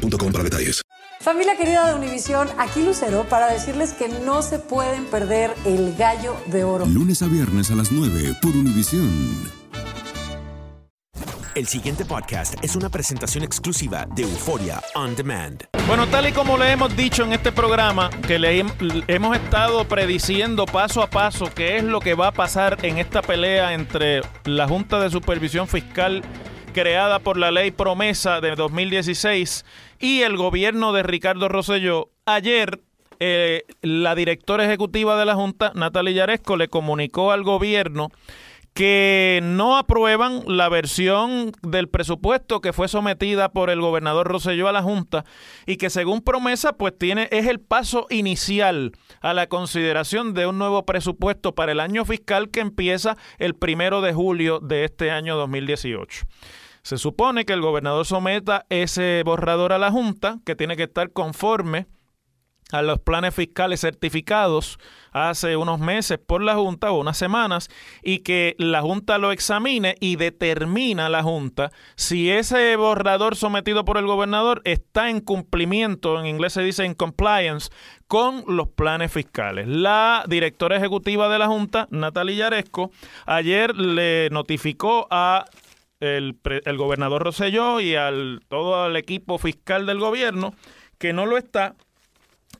boostmobile.com para detalles. Familia querida de Univisión, aquí Lucero para decirles que no se pueden perder el gallo de oro. Lunes a viernes a las 9 por Univisión. El siguiente podcast es una presentación exclusiva de Euforia On Demand. Bueno, tal y como le hemos dicho en este programa, que le hemos estado prediciendo paso a paso qué es lo que va a pasar en esta pelea entre la Junta de Supervisión Fiscal creada por la ley promesa de 2016 y el gobierno de Ricardo Rosselló, ayer eh, la directora ejecutiva de la Junta, Natalia Yaresco, le comunicó al gobierno que no aprueban la versión del presupuesto que fue sometida por el gobernador Rosselló a la Junta y que según promesa pues tiene es el paso inicial a la consideración de un nuevo presupuesto para el año fiscal que empieza el primero de julio de este año 2018. Se supone que el gobernador someta ese borrador a la Junta, que tiene que estar conforme a los planes fiscales certificados hace unos meses por la Junta o unas semanas y que la Junta lo examine y determina la Junta si ese borrador sometido por el gobernador está en cumplimiento, en inglés se dice en compliance, con los planes fiscales. La directora ejecutiva de la Junta, Natalia Yaresco, ayer le notificó a el, el gobernador Roselló y al todo el equipo fiscal del gobierno que no lo está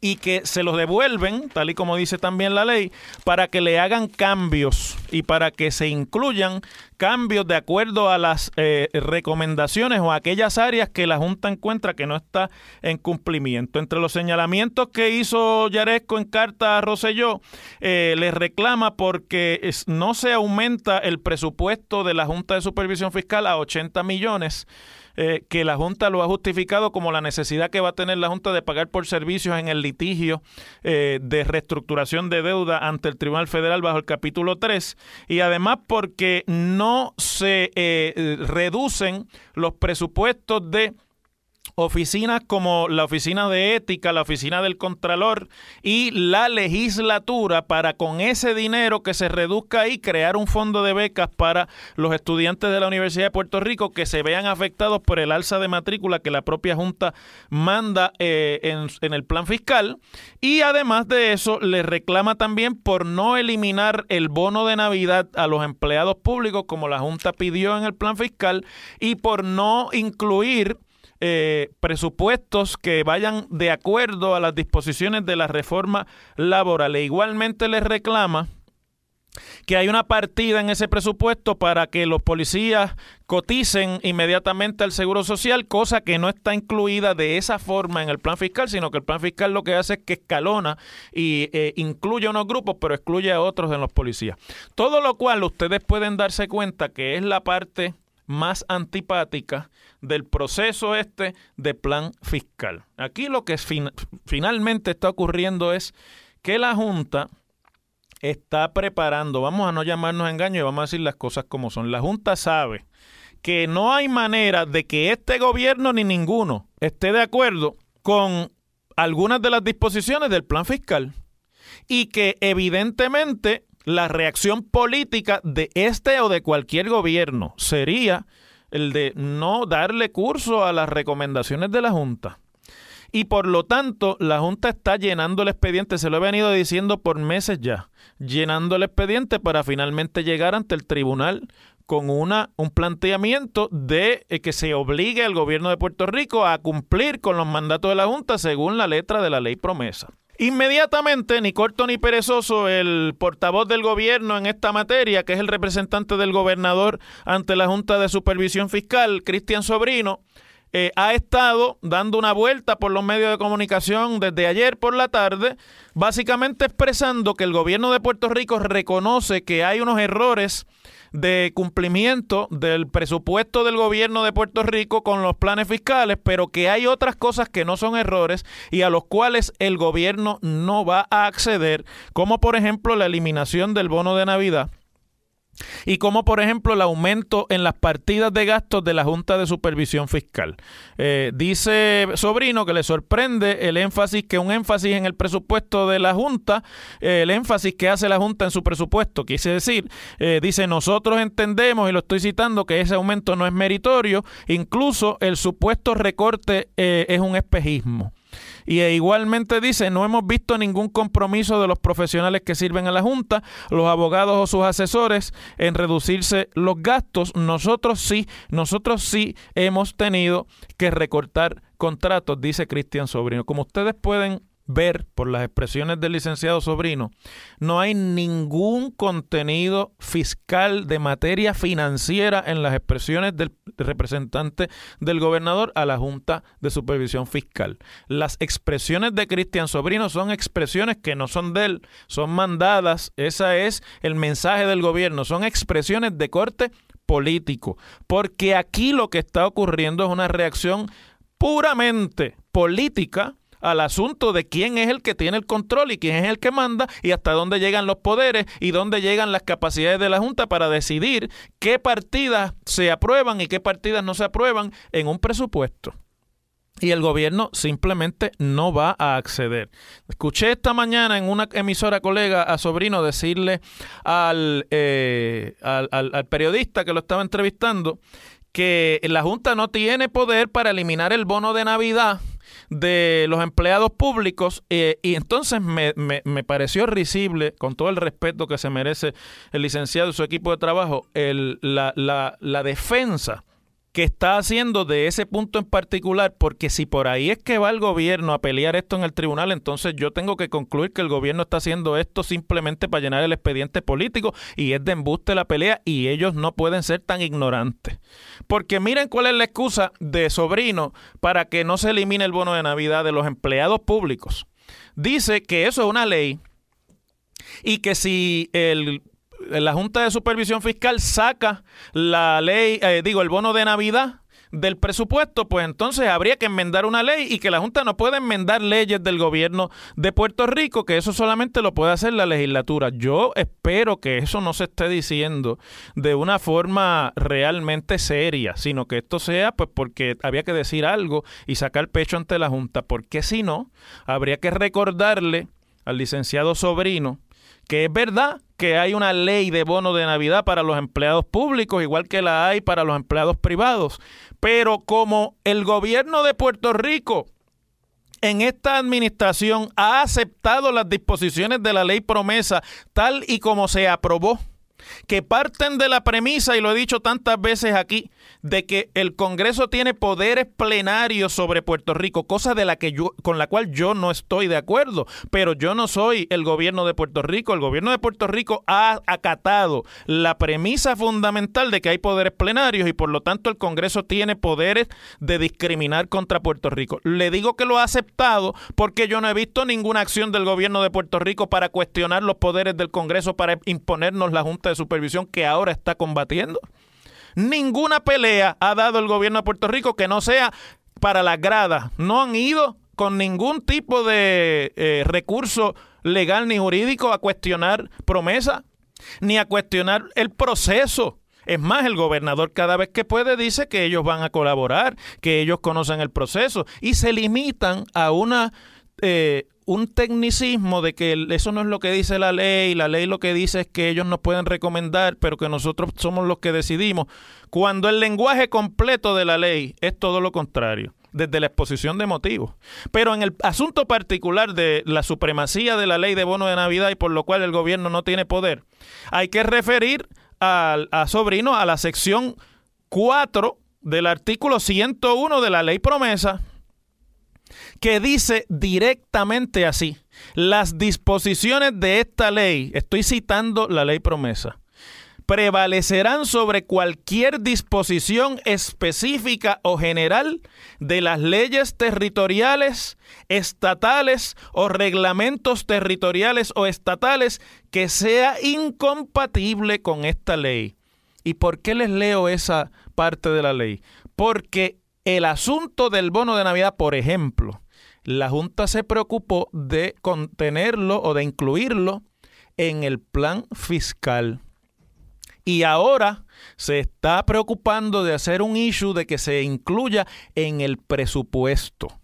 y que se los devuelven, tal y como dice también la ley, para que le hagan cambios y para que se incluyan cambios de acuerdo a las eh, recomendaciones o aquellas áreas que la Junta encuentra que no está en cumplimiento. Entre los señalamientos que hizo Yaresco en carta a Roselló, eh, le reclama porque no se aumenta el presupuesto de la Junta de Supervisión Fiscal a 80 millones eh, que la Junta lo ha justificado como la necesidad que va a tener la Junta de pagar por servicios en el litigio eh, de reestructuración de deuda ante el Tribunal Federal bajo el capítulo 3 y además porque no se eh, reducen los presupuestos de oficinas como la Oficina de Ética, la Oficina del Contralor y la legislatura para con ese dinero que se reduzca ahí crear un fondo de becas para los estudiantes de la Universidad de Puerto Rico que se vean afectados por el alza de matrícula que la propia Junta manda eh, en, en el plan fiscal. Y además de eso le reclama también por no eliminar el bono de Navidad a los empleados públicos como la Junta pidió en el plan fiscal y por no incluir eh, presupuestos que vayan de acuerdo a las disposiciones de la reforma laboral. E igualmente les reclama que hay una partida en ese presupuesto para que los policías coticen inmediatamente al Seguro Social, cosa que no está incluida de esa forma en el plan fiscal, sino que el plan fiscal lo que hace es que escalona y eh, incluye a unos grupos, pero excluye a otros en los policías. Todo lo cual ustedes pueden darse cuenta que es la parte más antipática del proceso este de plan fiscal. Aquí lo que finalmente está ocurriendo es que la Junta está preparando, vamos a no llamarnos engaño y vamos a decir las cosas como son. La Junta sabe que no hay manera de que este gobierno ni ninguno esté de acuerdo con algunas de las disposiciones del plan fiscal y que evidentemente la reacción política de este o de cualquier gobierno sería el de no darle curso a las recomendaciones de la Junta. Y por lo tanto, la Junta está llenando el expediente, se lo he venido diciendo por meses ya, llenando el expediente para finalmente llegar ante el tribunal con una, un planteamiento de eh, que se obligue al gobierno de Puerto Rico a cumplir con los mandatos de la Junta según la letra de la ley promesa. Inmediatamente, ni corto ni perezoso, el portavoz del gobierno en esta materia, que es el representante del gobernador ante la Junta de Supervisión Fiscal, Cristian Sobrino, eh, ha estado dando una vuelta por los medios de comunicación desde ayer por la tarde, básicamente expresando que el gobierno de Puerto Rico reconoce que hay unos errores de cumplimiento del presupuesto del gobierno de Puerto Rico con los planes fiscales, pero que hay otras cosas que no son errores y a los cuales el gobierno no va a acceder, como por ejemplo la eliminación del bono de Navidad y como por ejemplo el aumento en las partidas de gastos de la Junta de Supervisión Fiscal. Eh, dice Sobrino que le sorprende el énfasis que un énfasis en el presupuesto de la Junta, eh, el énfasis que hace la Junta en su presupuesto, quise decir, eh, dice nosotros entendemos, y lo estoy citando, que ese aumento no es meritorio, incluso el supuesto recorte es un espejismo. Y e igualmente dice, no hemos visto ningún compromiso de los profesionales que sirven a la Junta, los abogados o sus asesores en reducirse los gastos. Nosotros sí, nosotros sí hemos tenido que recortar contratos, dice Cristian Sobrino. Como ustedes pueden ver por las expresiones del licenciado Sobrino, no hay ningún contenido fiscal de materia financiera en las expresiones del representante del gobernador a la Junta de Supervisión Fiscal. Las expresiones de Cristian Sobrino son expresiones que no son de él, son mandadas, ese es el mensaje del gobierno, son expresiones de corte político, porque aquí lo que está ocurriendo es una reacción puramente política al asunto de quién es el que tiene el control y quién es el que manda y hasta dónde llegan los poderes y dónde llegan las capacidades de la Junta para decidir qué partidas se aprueban y qué partidas no se aprueban en un presupuesto y el gobierno simplemente no va a acceder. Escuché esta mañana en una emisora colega a Sobrino decirle al, eh, al, periodista que lo estaba entrevistando que la Junta no tiene poder para eliminar el bono de Navidad de los empleados públicos eh, y entonces me, me, pareció risible, con todo el respeto que se merece el licenciado y su equipo de trabajo, el, la, la, la defensa que está haciendo de ese punto en particular, porque si por ahí es que va el gobierno a pelear esto en el tribunal, entonces yo tengo que concluir que el gobierno está haciendo esto simplemente para llenar el expediente político y es de embuste la pelea y ellos no pueden ser tan ignorantes. Porque miren cuál es la excusa de sobrino para que no se elimine el bono de Navidad de los empleados públicos. Dice que eso es una ley y que si el la Junta de Supervisión Fiscal saca la ley, eh, digo, el bono de Navidad del presupuesto, pues entonces habría que enmendar una ley y que la Junta no puede enmendar leyes del gobierno de Puerto Rico, que eso solamente lo puede hacer la legislatura. Yo espero que eso no se esté diciendo de una forma realmente seria, sino que esto sea pues porque había que decir algo y sacar pecho ante la Junta, porque si no, habría que recordarle al licenciado Sobrino que es verdad que hay una ley de bono de Navidad para los empleados públicos, igual que la hay para los empleados privados. Pero como el gobierno de Puerto Rico en esta administración ha aceptado las disposiciones de la ley promesa tal y como se aprobó, que parten de la premisa, y lo he dicho tantas veces aquí, de que el Congreso tiene poderes plenarios sobre Puerto Rico, cosa de la que yo, con la cual yo no estoy de acuerdo, pero yo no soy el gobierno de Puerto Rico. El gobierno de Puerto Rico ha acatado la premisa fundamental de que hay poderes plenarios y por lo tanto el Congreso tiene poderes de discriminar contra Puerto Rico. Le digo que lo ha aceptado porque yo no he visto ninguna acción del gobierno de Puerto Rico para cuestionar los poderes del Congreso para imponernos la Junta de Supervisión que ahora está combatiendo. Ninguna pelea ha dado el gobierno de Puerto Rico que no sea para las gradas. No han ido con ningún tipo de eh, recurso legal ni jurídico a cuestionar promesa, ni a cuestionar el proceso. Es más, el gobernador cada vez que puede dice que ellos van a colaborar, que ellos conocen el proceso y se limitan a una eh, un tecnicismo de que eso no es lo que dice la ley, la ley lo que dice es que ellos nos pueden recomendar, pero que nosotros somos los que decidimos, cuando el lenguaje completo de la ley es todo lo contrario desde la exposición de motivos. Pero en el asunto particular de la supremacía de la ley de bono de Navidad y por lo cual el gobierno no tiene poder, hay que referir a, Sobrino a la sección 4 del artículo 101 de la ley promesa, que dice directamente así, las disposiciones de esta ley, estoy citando la ley promesa, prevalecerán sobre cualquier disposición específica o general de las leyes territoriales, estatales o reglamentos territoriales o estatales que sea incompatible con esta ley. ¿Y por qué les leo esa parte de la ley? Porque el asunto del bono de Navidad, por ejemplo, la Junta se preocupó de contenerlo o de incluirlo en el plan fiscal. Y ahora se está preocupando de hacer un issue de que se incluya en el presupuesto.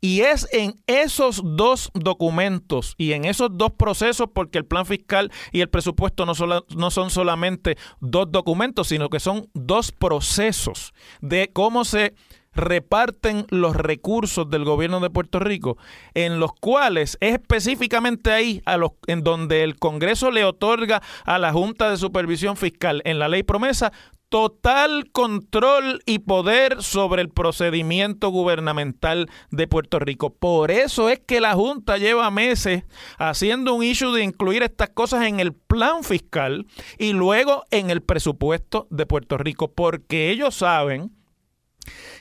Y es en esos dos documentos y en esos dos procesos, porque el plan fiscal y el presupuesto no, no, son solamente dos documentos, sino que son dos procesos de cómo se reparten los recursos del gobierno de Puerto Rico, en los cuales es específicamente ahí a los, en donde el Congreso le otorga a la Junta de Supervisión Fiscal en la ley promesa total control y poder sobre el procedimiento gubernamental de Puerto Rico. Por eso es que la Junta lleva meses haciendo un issue de incluir estas cosas en el plan fiscal y luego en el presupuesto de Puerto Rico, porque ellos saben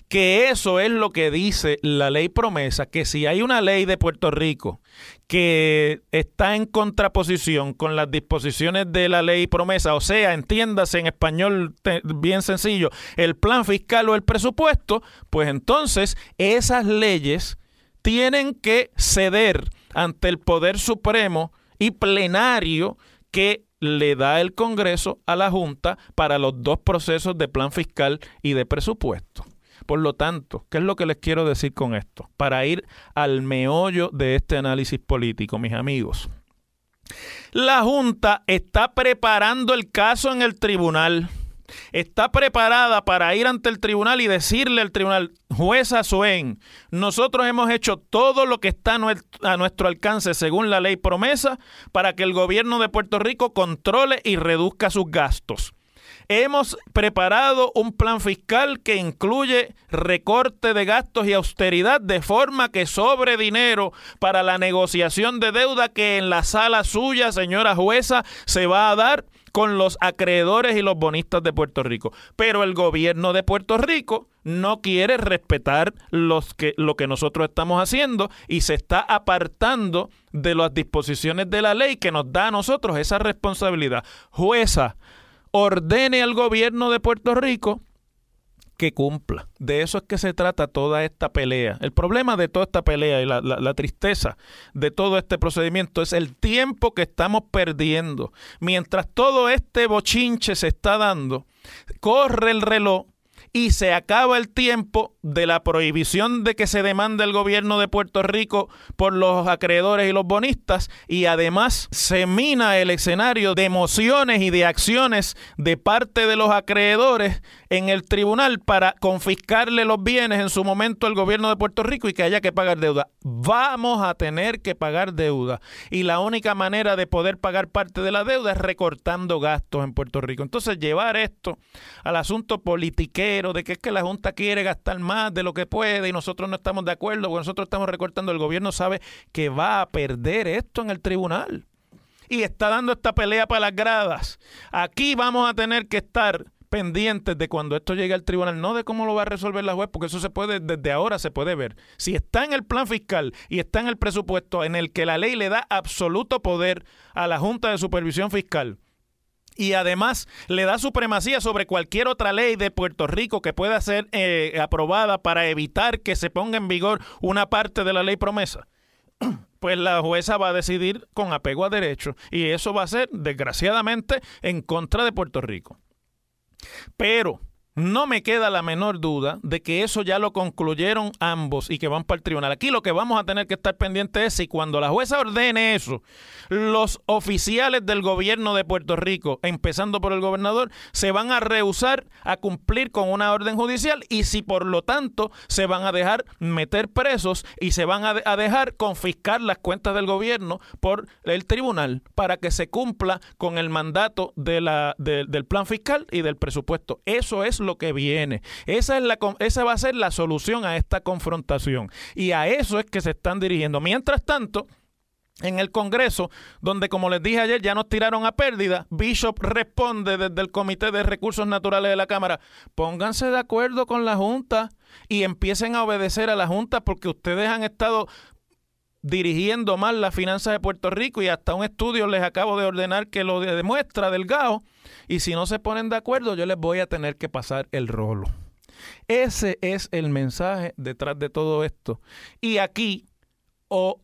que eso es lo que dice la ley promesa, que si hay una ley de Puerto Rico que está en contraposición con las disposiciones de la ley promesa, o sea, entiéndase en español bien sencillo, el plan fiscal o el presupuesto, pues entonces esas leyes tienen que ceder ante el Poder Supremo y plenario que le da el Congreso a la Junta para los dos procesos de plan fiscal y de presupuesto. Por lo tanto, ¿qué es lo que les quiero decir con esto? Para ir al meollo de este análisis político, mis amigos. La Junta está preparando el caso en el tribunal. Está preparada para ir ante el tribunal y decirle al tribunal, jueza Suen, nosotros hemos hecho todo lo que está a nuestro alcance según la ley promesa para que el gobierno de Puerto Rico controle y reduzca sus gastos. Hemos preparado un plan fiscal que incluye recorte de gastos y austeridad de forma que sobre dinero para la negociación de deuda que en la sala suya, señora jueza, se va a dar con los acreedores y los bonistas de Puerto Rico. Pero el gobierno de Puerto Rico no quiere respetar que, lo que nosotros estamos haciendo y se está apartando de las disposiciones de la ley que nos da a nosotros esa responsabilidad. Jueza, ordene al gobierno de Puerto Rico que cumpla. De eso es que se trata toda esta pelea. El problema de toda esta pelea y la, la, tristeza de todo este procedimiento es el tiempo que estamos perdiendo. Mientras todo este bochinche se está dando, corre el reloj y se acaba el tiempo de la prohibición de que se demande el gobierno de Puerto Rico por los acreedores y los bonistas y además se mina el escenario de emociones y de acciones de parte de los acreedores en el tribunal para confiscarle los bienes en su momento al gobierno de Puerto Rico y que haya que pagar deuda. Vamos a tener que pagar deuda y la única manera de poder pagar parte de la deuda es recortando gastos en Puerto Rico. Entonces llevar esto al asunto politiquero de que es que la Junta quiere gastar más de lo que puede y nosotros no estamos de acuerdo porque nosotros estamos recortando. El gobierno sabe que va a perder esto en el tribunal y está dando esta pelea para las gradas. Aquí vamos a tener que estar pendientes de cuando esto llegue al tribunal, no de cómo lo va a resolver la juez, porque eso se puede, desde ahora se puede ver. Si está en el plan fiscal y está en el presupuesto en el que la ley le da absoluto poder a la Junta de Supervisión Fiscal, y además le da supremacía sobre cualquier otra ley de Puerto Rico que pueda ser eh, aprobada para evitar que se ponga en vigor una parte de la ley promesa. Pues la jueza va a decidir con apego a derecho y eso va a ser, desgraciadamente, en contra de Puerto Rico. Pero no me queda la menor duda de que eso ya lo concluyeron ambos y que van para el tribunal. Aquí lo que vamos a tener que estar pendientes es si cuando la jueza ordene eso, los oficiales del gobierno de Puerto Rico, empezando por el gobernador, se van a rehusar a cumplir con una orden judicial y si por lo tanto se van a dejar meter presos y se van a, dejar confiscar las cuentas del gobierno por el tribunal para que se cumpla con el mandato del plan fiscal y del presupuesto. Eso es lo que viene. Esa, es la, esa va a ser la solución a esta confrontación. Y a eso es que se están dirigiendo. Mientras tanto, en el Congreso, donde como les dije ayer ya nos tiraron a pérdida, Bishop responde desde el Comité de Recursos Naturales de la Cámara, pónganse de acuerdo con la Junta y empiecen a obedecer a la Junta porque ustedes han estado dirigiendo mal las finanzas de Puerto Rico y hasta un estudio les acabo de ordenar que lo demuestra Delgado y si no se ponen de acuerdo yo les voy a tener que pasar el rolo. Ese es el mensaje detrás de todo esto. Y aquí o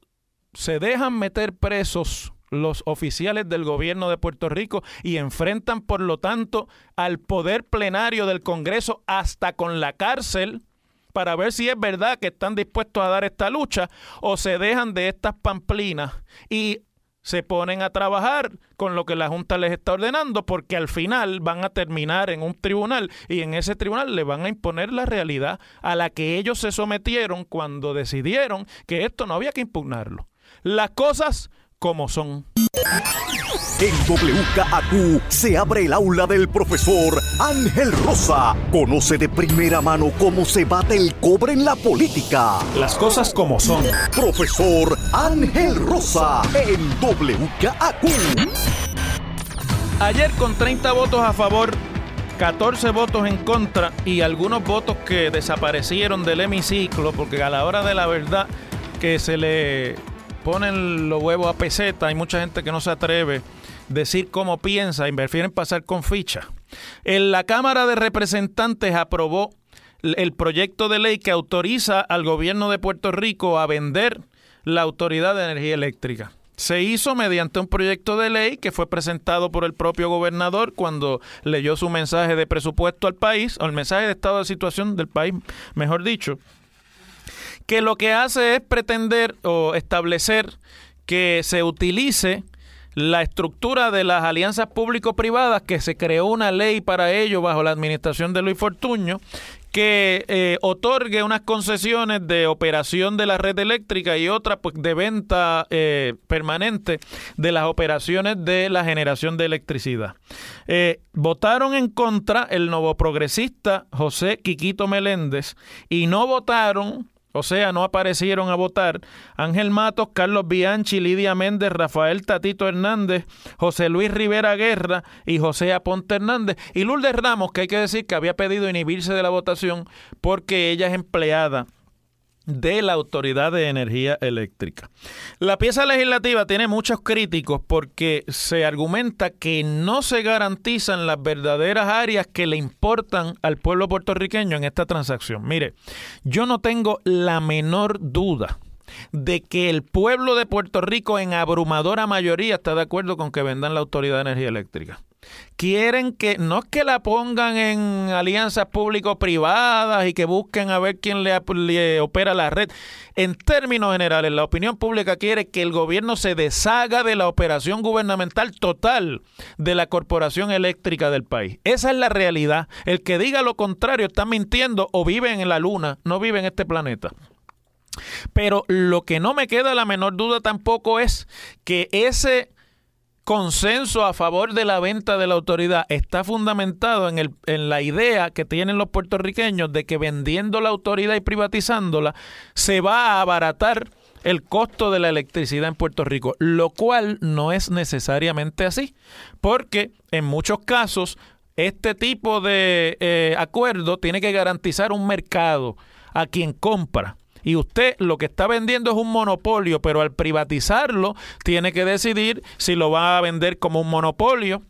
se dejan meter presos los oficiales del gobierno de Puerto Rico y enfrentan, por lo tanto, al poder plenario del Congreso hasta con la cárcel para ver si es verdad que están dispuestos a dar esta lucha o se dejan de estas pamplinas y se ponen a trabajar con lo que la Junta les está ordenando porque al final van a terminar en un tribunal y en ese tribunal le van a imponer la realidad a la que ellos se sometieron cuando decidieron que esto no había que impugnarlo las cosas como son. En WKAQ se abre el aula del profesor Ángel Rosa. Conoce de primera mano cómo se bate el cobre en la política. Las cosas como son. Profesor Ángel Rosa en WKAQ. Ayer con 30 votos a favor, 14 votos en contra y algunos votos que desaparecieron del hemiciclo porque a la hora de la verdad que se le ponen los huevos a peseta, hay mucha gente que no se atreve a decir cómo piensa y prefieren pasar con ficha. En la Cámara de Representantes aprobó el proyecto de ley que autoriza al gobierno de Puerto Rico a vender la Autoridad de Energía Eléctrica. Se hizo mediante un proyecto de ley que fue presentado por el propio gobernador cuando leyó su mensaje de presupuesto al país, o el mensaje de estado de situación del país, mejor dicho, que lo que hace es pretender o establecer que se utilice la estructura de las alianzas público-privadas, que se creó una ley para ello bajo la administración de Luis Fortuño, que eh, otorgue unas concesiones de operación de la red eléctrica y otra pues, de venta eh, permanente de las operaciones de la generación de electricidad. Eh, votaron en contra el nuevo progresista José Quiquito Meléndez y no votaron o sea, no aparecieron a votar Ángel Matos, Carlos Bianchi, Lidia Méndez, Rafael Tatito Hernández, José Luis Rivera Guerra y José Aponte Hernández. Y Lourdes Ramos, que hay que decir que había pedido inhibirse de la votación porque ella es empleada de la Autoridad de Energía Eléctrica. La pieza legislativa tiene muchos críticos porque se argumenta que no se garantizan las verdaderas áreas que le importan al pueblo puertorriqueño en esta transacción. Mire, yo no tengo la menor duda de que el pueblo de Puerto Rico en abrumadora mayoría está de acuerdo con que vendan la Autoridad de Energía Eléctrica quieren que no es que la pongan en alianzas público-privadas y que busquen a ver quién le, opera la red. En términos generales, la opinión pública quiere que el gobierno se deshaga de la operación gubernamental total de la corporación eléctrica del país. Esa es la realidad. El que diga lo contrario está mintiendo o vive en la luna, no vive en este planeta. Pero lo que no me queda la menor duda tampoco es que ese consenso a favor de la venta de la autoridad está fundamentado en, el, en la idea que tienen los puertorriqueños de que vendiendo la autoridad y privatizándola se va a abaratar el costo de la electricidad en Puerto Rico, lo cual no es necesariamente así, porque en muchos casos este tipo de eh, acuerdo tiene que garantizar un mercado a quien compra y usted lo que está vendiendo es un monopolio, pero al privatizarlo tiene que decidir si lo va a vender como un monopolio,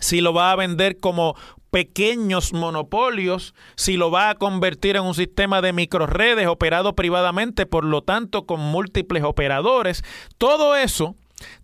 si lo va a vender como pequeños monopolios, si lo va a convertir en un sistema de microredes operado privadamente, por lo tanto con múltiples operadores, todo eso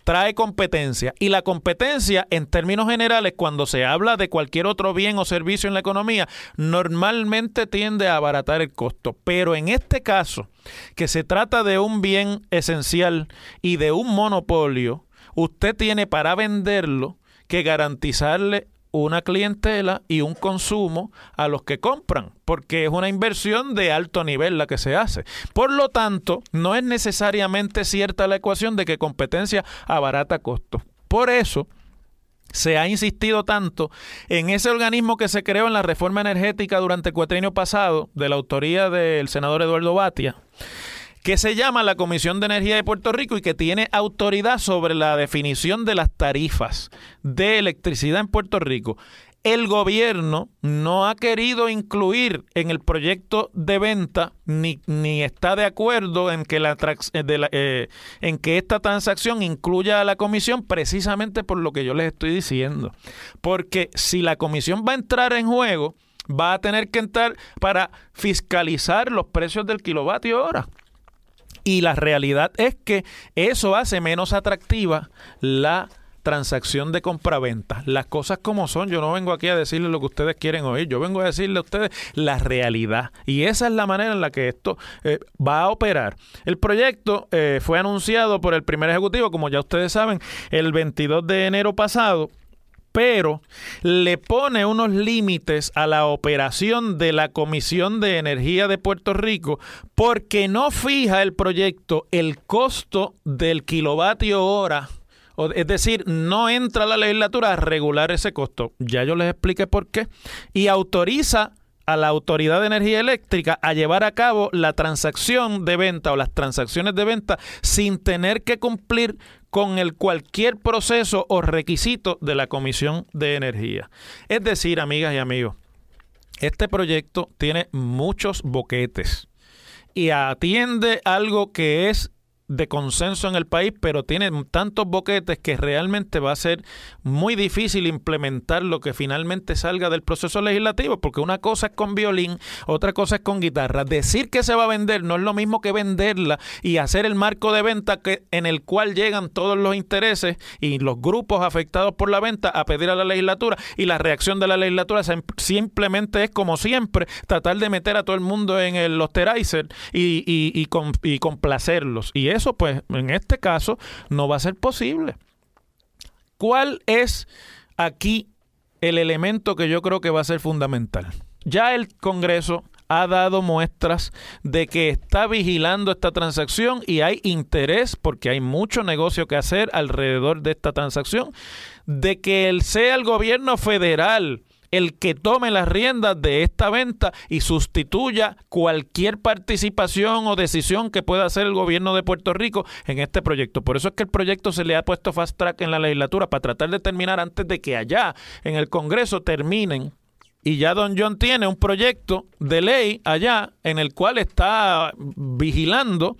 trae competencia. Y la competencia, en términos generales, cuando se habla de cualquier otro bien o servicio en la economía, normalmente tiende a abaratar el costo. Pero en este caso, que se trata de un bien esencial y de un monopolio, usted tiene para venderlo que garantizarle una clientela y un consumo a los que compran, porque es una inversión de alto nivel la que se hace. Por lo tanto, no es necesariamente cierta la ecuación de que competencia abarata costos. Por eso, se ha insistido tanto en ese organismo que se creó en la reforma energética durante el cuatrienio pasado, de la autoría del senador Eduardo Batia, que se llama la Comisión de Energía de Puerto Rico y que tiene autoridad sobre la definición de las tarifas de electricidad en Puerto Rico el gobierno no ha querido incluir en el proyecto de venta ni, ni está de acuerdo en que, la, eh, eh, en que esta transacción incluya a la comisión precisamente por lo que yo les estoy diciendo. Porque si la comisión va a entrar en juego, va a tener que entrar para fiscalizar los precios del kilovatio hora. Y la realidad es que eso hace menos atractiva la transacción de compraventa. Las cosas como son, yo no vengo aquí a decirles lo que ustedes quieren oír, yo vengo a decirle a ustedes la realidad. Y esa es la manera en la que esto eh, va a operar. El proyecto eh, fue anunciado por el primer ejecutivo, como ya ustedes saben, el 22 de enero pasado pero le pone unos límites a la operación de la Comisión de Energía de Puerto Rico porque no fija el proyecto el costo del kilovatio hora es decir, no entra la legislatura a regular ese costo. Ya yo les expliqué por qué. Y autoriza a la Autoridad de Energía Eléctrica a llevar a cabo la transacción de venta o las transacciones de venta sin tener que cumplir con el cualquier proceso o requisito de la Comisión de Energía. Es decir, amigas y amigos, este proyecto tiene muchos boquetes y atiende algo que es de consenso en el país, pero tiene tantos boquetes que realmente va a ser muy difícil implementar lo que finalmente salga del proceso legislativo, porque una cosa es con violín, otra cosa es con guitarra. Decir que se va a vender no es lo mismo que venderla y hacer el marco de venta que, en el cual llegan todos los intereses y los grupos afectados por la venta a pedir a la legislatura y la reacción de la legislatura simplemente es como siempre tratar de meter a todo el mundo en el osterizer y, y, y, complacerlos. Y eso, pues, en este caso, no va a ser posible. ¿Cuál es aquí el elemento que yo creo que va a ser fundamental? Ya el Congreso ha dado muestras de que está vigilando esta transacción y hay interés, porque hay mucho negocio que hacer alrededor de esta transacción, de que él sea el gobierno federal el que tome las riendas de esta venta y sustituya cualquier participación o decisión que pueda hacer el gobierno de Puerto Rico en este proyecto. Por eso es que el proyecto se le ha puesto fast track en la legislatura para tratar de terminar antes de que allá en el Congreso terminen y ya Don John tiene un proyecto de ley allá en el cual está vigilando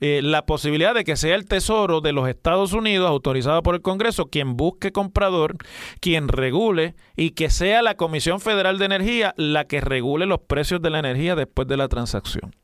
eh, la posibilidad de que sea el Tesoro de los Estados Unidos, autorizado por el Congreso, quien busque comprador, quien regule y que sea la Comisión Federal de Energía la que regule los precios de la energía después de la transacción.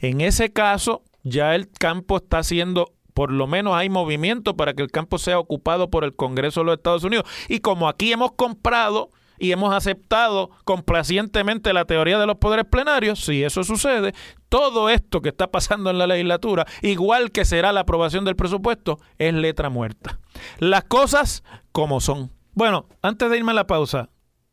En ese caso, ya el campo está siendo por lo menos hay movimiento para que el campo sea ocupado por el Congreso de los Estados Unidos. Y como aquí hemos comprado y hemos aceptado complacientemente la teoría de los poderes plenarios, si eso sucede, todo esto que está pasando en la legislatura, igual que será la aprobación del presupuesto, es letra muerta. Las cosas como son. Bueno, antes de irme a la pausa,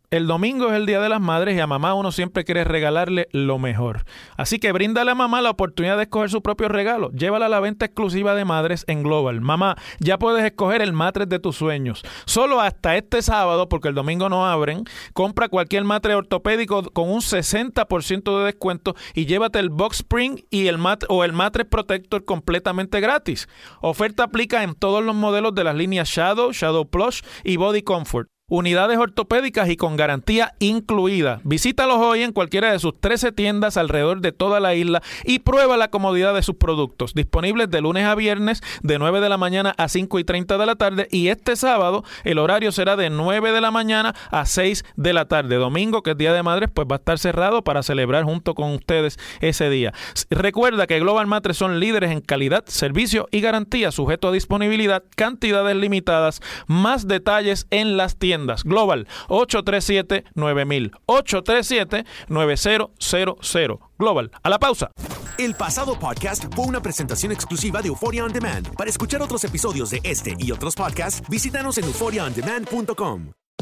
el domingo es el Día de las Madres y a mamá uno siempre quiere regalarle lo mejor. Así que bríndale a mamá la oportunidad de escoger su propio regalo. Llévala a la venta exclusiva de madres en Global. Mamá, ya puedes escoger el matres de tus sueños. Solo hasta este sábado, porque el domingo no abren, compra cualquier matre ortopédico con un 60% de descuento y llévate el Box Spring y el o el matres Protector completamente gratis. Oferta aplica en todos los modelos de las líneas Shadow, Shadow Plush y Body Comfort unidades ortopédicas y con garantía incluida. Visítalos hoy en cualquiera de sus 13 tiendas alrededor de toda la isla y prueba la comodidad de sus productos. Disponibles de lunes a viernes de 9 de la mañana a 5 y 30 de la tarde y este sábado el horario será de 9 de la mañana a 6 de la tarde. Domingo, que es Día de Madres, pues va a estar cerrado para celebrar junto con ustedes ese día. Recuerda que Global Matres son líderes en calidad, servicio y garantía, sujeto a disponibilidad, cantidades limitadas, más detalles en las tiendas Global 837-9000. 837-9000. Global. A la pausa. El pasado podcast fue una presentación exclusiva de Euphoria On Demand. Para escuchar otros episodios de este y otros podcasts, visítanos en euphoriaondemand.com.